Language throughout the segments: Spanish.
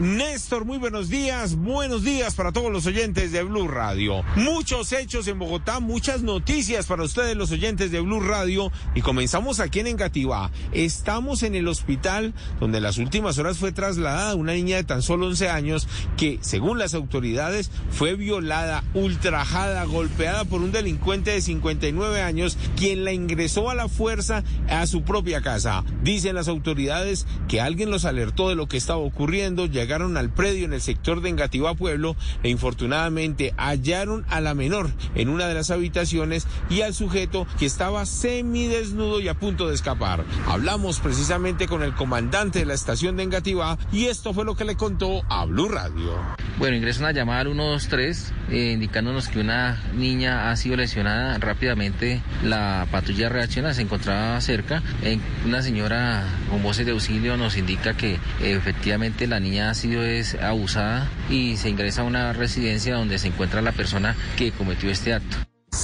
Néstor, muy buenos días. Buenos días para todos los oyentes de Blue Radio. Muchos hechos en Bogotá, muchas noticias para ustedes los oyentes de Blue Radio y comenzamos aquí en Engativá. Estamos en el hospital donde en las últimas horas fue trasladada una niña de tan solo 11 años que, según las autoridades, fue violada, ultrajada, golpeada por un delincuente de 59 años quien la ingresó a la fuerza a su propia casa. Dicen las autoridades que alguien los alertó de lo que estaba ocurriendo, al predio en el sector de Engativá Pueblo e infortunadamente hallaron a la menor en una de las habitaciones y al sujeto que estaba semidesnudo y a punto de escapar. Hablamos precisamente con el comandante de la estación de Engativá y esto fue lo que le contó a Blue Radio. Bueno, ingresa una llamada al 123 eh, indicándonos que una niña ha sido lesionada. Rápidamente la patrulla reacciona, se encontraba cerca. una señora con voces de auxilio nos indica que efectivamente la niña sido es, abusada y se ingresa a una residencia donde se encuentra la persona que cometió este acto.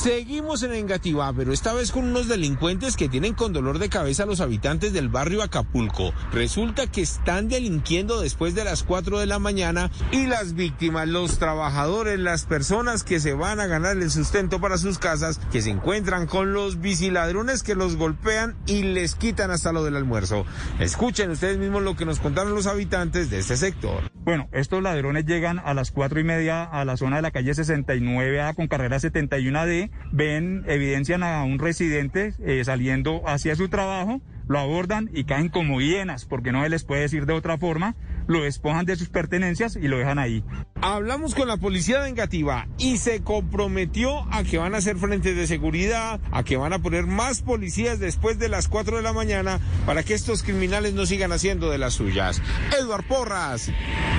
Seguimos en Engativá, pero esta vez con unos delincuentes que tienen con dolor de cabeza a los habitantes del barrio Acapulco. Resulta que están delinquiendo después de las 4 de la mañana y las víctimas, los trabajadores, las personas que se van a ganar el sustento para sus casas, que se encuentran con los biciladrones que los golpean y les quitan hasta lo del almuerzo. Escuchen ustedes mismos lo que nos contaron los habitantes de este sector. Bueno, estos ladrones llegan a las cuatro y media a la zona de la calle 69A con carrera 71D, ven, evidencian a un residente eh, saliendo hacia su trabajo, lo abordan y caen como hienas, porque no se les puede decir de otra forma, lo despojan de sus pertenencias y lo dejan ahí. Hablamos con la policía de Engativá y se comprometió a que van a hacer frentes de seguridad, a que van a poner más policías después de las 4 de la mañana para que estos criminales no sigan haciendo de las suyas. Eduard Porras,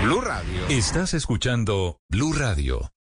Blue Radio. Estás escuchando Blue Radio.